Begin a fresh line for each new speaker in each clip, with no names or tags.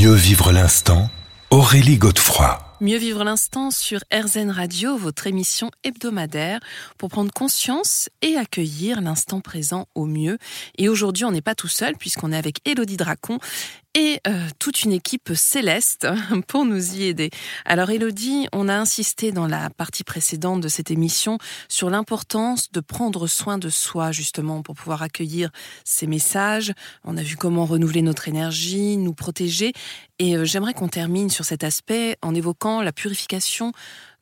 Mieux vivre l'instant, Aurélie Godefroy.
Mieux vivre l'instant sur RZN Radio, votre émission hebdomadaire pour prendre conscience et accueillir l'instant présent au mieux. Et aujourd'hui, on n'est pas tout seul puisqu'on est avec Elodie Dracon et euh, toute une équipe céleste pour nous y aider. Alors Elodie, on a insisté dans la partie précédente de cette émission sur l'importance de prendre soin de soi justement pour pouvoir accueillir ces messages. On a vu comment renouveler notre énergie, nous protéger et euh, j'aimerais qu'on termine sur cet aspect en évoquant la purification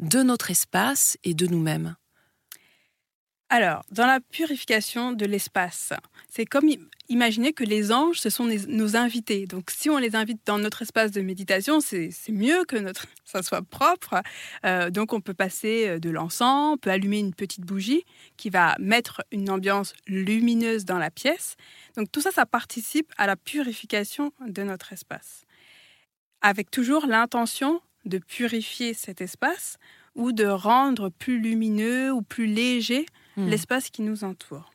de notre espace et de nous-mêmes.
Alors, dans la purification de l'espace, c'est comme imaginer que les anges, ce sont nos invités. Donc, si on les invite dans notre espace de méditation, c'est mieux que notre, ça soit propre. Euh, donc, on peut passer euh, de l'encens, on peut allumer une petite bougie qui va mettre une ambiance lumineuse dans la pièce. Donc, tout ça, ça participe à la purification de notre espace. Avec toujours l'intention de purifier cet espace ou de rendre plus lumineux ou plus léger hmm. l'espace qui nous entoure.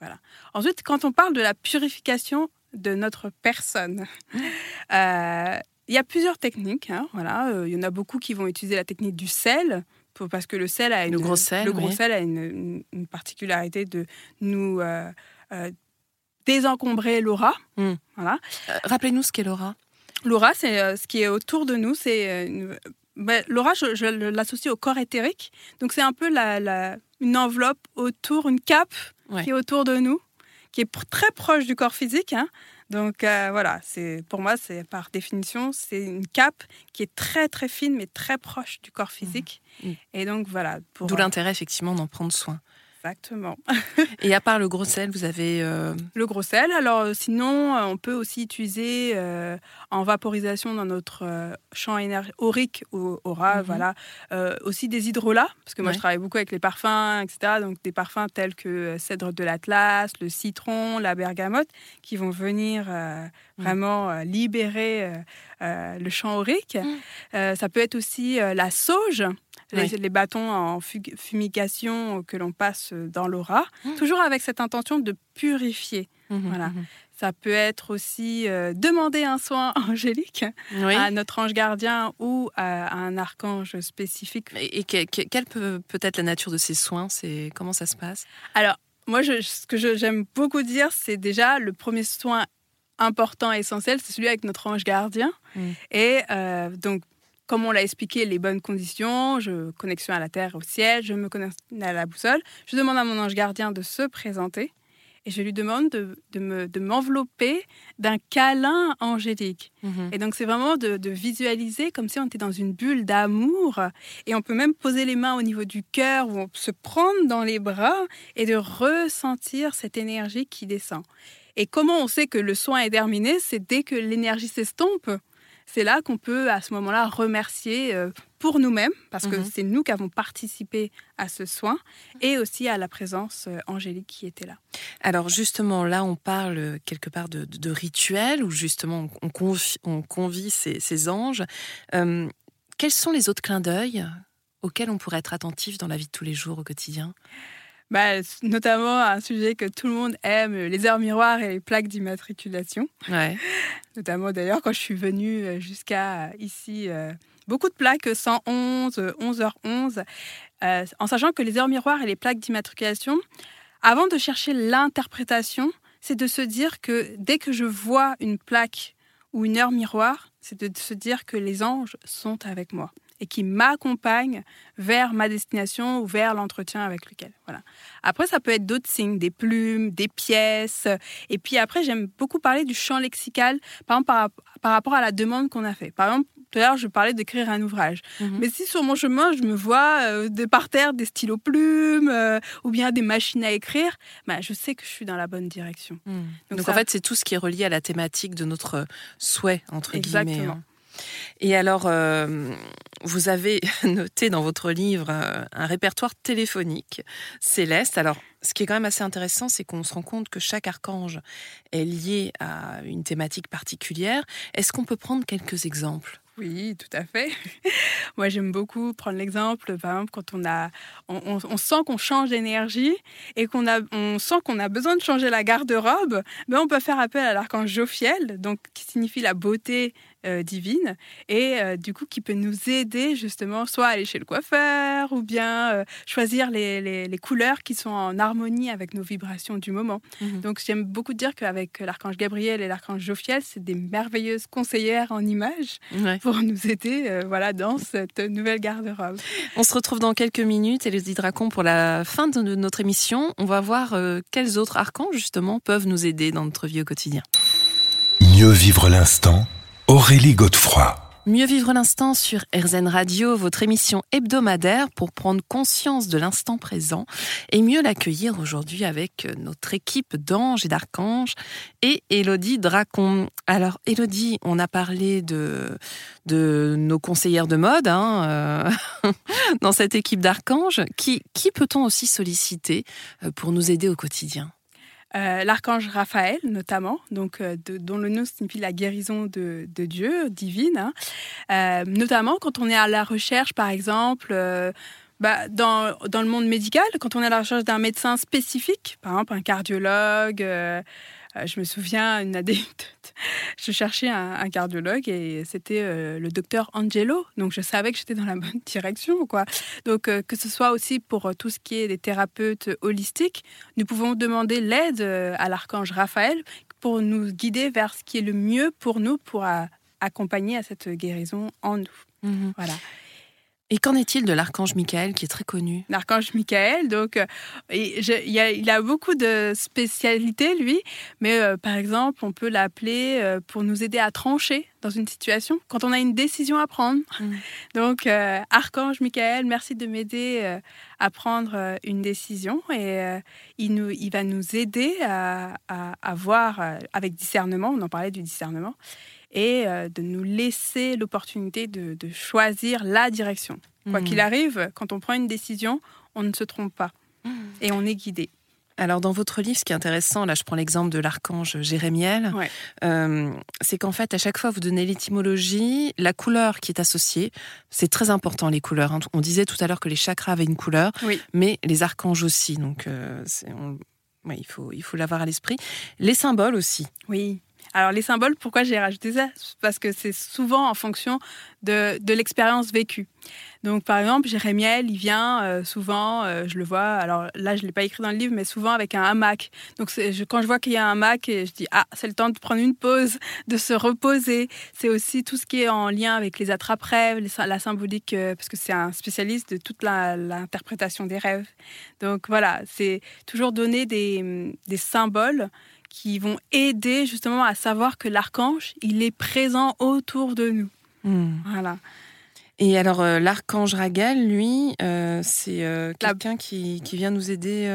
voilà. Ensuite, quand on parle de la purification de notre personne, euh, il y a plusieurs techniques. Hein, voilà. Euh, il y en a beaucoup qui vont utiliser la technique du sel, parce que le sel a une,
le gros sel,
le gros sel a une, particularité de nous euh, désencombrer l'aura.
Hmm. Voilà. Rappelez-nous ce qu'est l'aura.
L'aura, c'est ce qui est autour de nous. C'est ben, L'aura, je, l'associe au corps éthérique. Donc, c'est un peu la, une enveloppe autour, une cape qui est autour de nous, qui est très proche du corps physique. Hein. Donc, euh, voilà, c'est pour moi, c'est par définition, c'est une cape qui est très, très fine, mais très proche du corps physique. Mmh. Mmh. Et donc, voilà.
D'où l'intérêt, effectivement, d'en prendre soin.
Exactement.
Et à part le gros sel, vous avez... Euh,
le gros sel, alors euh, sinon, euh, on peut aussi utiliser en vaporisation dans notre champ aurique, aura, mhm. voilà, aussi des hydrolats, parce que moi je travaille beaucoup avec les parfums, etc. Donc des parfums tels que cèdre de l'Atlas, le citron, la bergamote, qui vont venir mhm. vraiment libérer le champ aurique. Mhm. ça peut être aussi la sauge les, bâtons en fumigation que l'on passe dans l'aura, mmh. toujours avec cette intention de purifier. Mmh, mmh, voilà. Ça peut être aussi euh, demander un soin angélique à notre ange gardien ou à, un archange spécifique.
Et, quelle peut, peut être la nature de ces soins C'est comment ça se passe?
Alors, moi, je, ce que j'aime beaucoup dire, c'est déjà le premier soin important et essentiel, c'est celui avec notre ange gardien. Et euh, donc, comme on l'a expliqué, les bonnes conditions, je, connexion à la terre, au ciel, je me connecte à la boussole. Je demande à mon ange gardien de se présenter et je lui demande de, de m'envelopper d'un câlin angélique. Mhm. Et donc c'est vraiment de, de, visualiser comme si on était dans une bulle d'amour et on peut même poser les mains au niveau du cœur ou se prendre dans les bras et de ressentir cette énergie qui descend. Et comment on sait que le soin est terminé? C'est dès que l'énergie s'estompe c'est là qu'on peut à ce moment-là remercier euh, pour nous-mêmes, parce que mhm. c'est nous qui avons participé à ce soin, et aussi à la présence euh, angélique qui était là.
Alors justement, là, on parle quelque part de, de, rituel, où justement on convie, ces, anges. Euh, quels sont les autres clins d'œil auxquels on pourrait être attentif dans la vie de tous les jours au quotidien?
Bah, notamment un sujet que tout le monde aime, les heures miroirs et les plaques d'immatriculation.
Ouais.
notamment d'ailleurs quand je suis venue euh, jusqu'à euh, ici, euh, beaucoup de plaques 111, 11h11, en sachant que les heures miroirs et les plaques d'immatriculation, avant de chercher l'interprétation, c'est de se dire que dès que je vois une plaque ou une heure miroir, c'est de se dire que les anges sont avec moi et qui m'accompagne vers ma destination ou vers l'entretien avec lequel. Voilà. Après, ça peut être d'autres signes, des plumes, des pièces. Et puis après, j'aime beaucoup parler du champ lexical, par exemple par, par rapport à la demande qu'on a fait. Par exemple, tout à l'heure, je parlais d'écrire un ouvrage. Mhm. Mais si sur mon chemin, je me vois euh, de par terre des stylos plumes euh, ou bien des machines à écrire, bah, je sais que je suis dans la bonne direction.
Mhm. Donc, en fait, c'est tout ce qui est relié à la thématique de notre souhait, entre guillemets.
Exactement.
Hein. Et alors, euh, vous avez noté dans votre livre euh, un répertoire téléphonique céleste. Alors, ce qui est quand même assez intéressant, c'est qu'on se rend compte que chaque archange est lié à une thématique particulière. Est-ce qu'on peut prendre quelques exemples?
Oui, tout à fait. Moi, j'aime beaucoup prendre l'exemple, par exemple, quand on a, on, sent qu'on change d'énergie et qu'on a, on sent qu'on a besoin de changer la garde-robe, ben on peut faire appel à l'archange Jophiel, donc qui signifie la beauté euh, divine et euh, du coup qui peut nous aider justement soit à aller chez le coiffeur ou bien euh, choisir les, les, couleurs qui sont en harmonie avec nos vibrations du moment. Mhm. Donc j'aime beaucoup dire qu'avec l'archange Gabriel et l'archange Jophiel, c'est des merveilleuses conseillères en images pour nous aider voilà, dans cette nouvelle garde-robe.
On se retrouve dans quelques minutes, Elodie Dracon, pour la fin de notre émission. On va voir quels autres archanges justement peuvent nous aider dans notre vie au quotidien.
Mieux vivre l'instant Aurélie Godefroy.
Mieux vivre l'instant sur RZN Radio, votre émission hebdomadaire pour prendre conscience de l'instant présent et mieux l'accueillir aujourd'hui avec notre équipe d'anges et d'archanges et Elodie Dracon. Alors Elodie, on a parlé de, de nos conseillères de mode hein, euh, dans cette équipe d'archanges. Qui, qui peut-on aussi solliciter euh, pour nous aider au quotidien?
Euh, l'archange Raphaël notamment, donc euh, dont le nom signifie la guérison de, Dieu divine, hein. euh, notamment quand on est à la recherche, par exemple. Bah, dans, dans, le monde médical, quand on est à la recherche d'un médecin spécifique, par exemple un cardiologue, je me souviens une anecdote. Je cherchais un, cardiologue et c'était euh, le docteur Angelo. Donc je savais que j'étais dans la bonne direction. Quoi. Donc euh, que ce soit aussi pour tout ce qui est des thérapeutes holistiques, nous pouvons demander l'aide à l'archange Raphaël pour nous guider vers ce qui est le mieux pour nous, pour accompagner à cette guérison en nous. Mhm. Voilà.
Et qu'en est-il de l'archange Michael qui est très connu?
L'archange Michael, donc euh, il, a, beaucoup de spécialités lui, mais euh, par exemple on peut l'appeler euh, pour nous aider à trancher dans une situation quand on a une décision à prendre. Mm. Donc archange Michael, merci de m'aider à prendre une décision et il, nous, il va nous aider à, à voir avec discernement. On en parlait du discernement et euh, de nous laisser l'opportunité de, choisir la direction. Quoi qu'il arrive, quand on prend une décision, on ne se trompe pas hmm. et on est guidé.
Alors dans votre livre, ce qui est intéressant, là je prends l'exemple de l'archange Jérémiel, euh, c'est qu'en fait à chaque fois vous donnez l'étymologie, la couleur qui est associée. C'est très important les couleurs. Hein. On disait tout à l'heure que les chakras avaient une couleur, mais les archanges aussi. Donc euh, il faut il faut l'avoir à l'esprit. Les symboles aussi.
Oui. Alors les symboles, pourquoi j'ai rajouté ça? Parce que c'est souvent en fonction de, l'expérience vécue. Donc par exemple, Jérémiel, il vient euh, souvent, euh, je le vois, alors là je ne l'ai pas écrit dans le livre, mais souvent avec un hamac. Donc quand je vois qu'il y a un hamac, je dis, ah, c'est le temps de prendre une pause, de se reposer. C'est aussi tout ce qui est en lien avec les attrape-rêves, la symbolique, euh, parce que c'est un spécialiste de toute l'interprétation des rêves. Donc voilà, c'est toujours donner des, des symboles qui vont aider justement à savoir que l'archange, il est présent autour de nous. Hmm. Voilà.
Et alors, euh, l'archange Ragal, lui, euh, c'est euh, quelqu'un qui, qui, vient nous aider.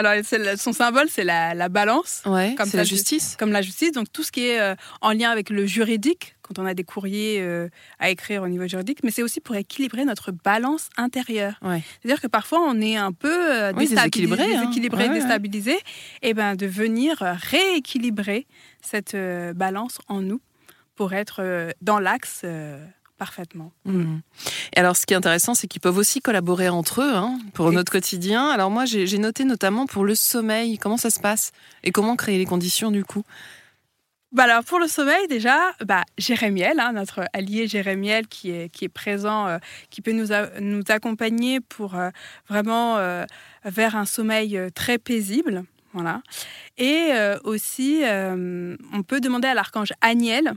Alors, son symbole, c'est la, balance.
Ouais, comme la justice.
Comme la justice. Donc, tout ce qui est en lien avec le juridique, quand on a des courriers euh, à écrire au niveau juridique, mais c'est aussi pour équilibrer notre balance intérieure. C'est-à-dire que parfois on est un peu euh, déséquilibré, hein. déstabilisé, et ben de venir rééquilibrer cette euh, balance en nous pour être dans l'axe parfaitement.
Mmh. Et alors, ce qui est intéressant, c'est qu'ils peuvent aussi collaborer entre eux hein, pour notre quotidien. Alors moi, j'ai noté notamment pour le sommeil, comment ça se passe et comment créer les conditions du coup?
Bah alors pour le sommeil déjà, bah Jérémiel, hein, notre allié Jérémiel qui est qui est présent, euh, qui peut nous nous accompagner pour euh, vraiment euh, vers un sommeil très paisible, voilà. Et aussi, on peut demander à l'archange Aniel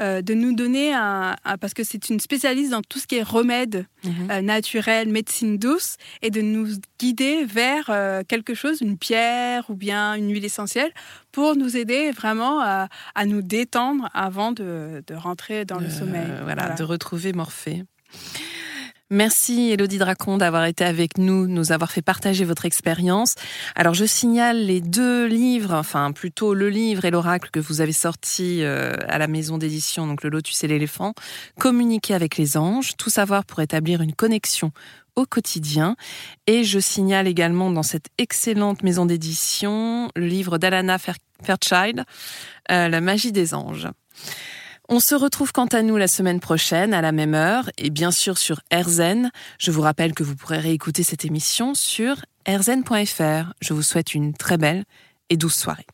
euh, de nous donner un, parce que c'est une spécialiste dans tout ce qui est remède mhm. euh, naturel, médecine douce, et de nous guider vers euh, quelque chose, une pierre ou bien une huile essentielle, pour nous aider vraiment à, nous détendre avant de, rentrer dans le sommeil.
voilà, de retrouver Morphée. Merci Elodie Dracon d'avoir été avec nous, nous avoir fait partager votre expérience. Alors je signale les deux livres, enfin plutôt le livre et l'oracle que vous avez sorti euh, à la maison d'édition, donc le Lotus et l'éléphant, Communiquer avec les anges, tout savoir pour établir une connexion au quotidien. Et je signale également dans cette excellente maison d'édition le livre d'Alana Fairchild, euh, La magie des anges. On se retrouve quant à nous la semaine prochaine à la même heure et bien sûr sur RZEN. Je vous rappelle que vous pourrez réécouter cette émission sur rzn.fr. Je vous souhaite une très belle et douce soirée.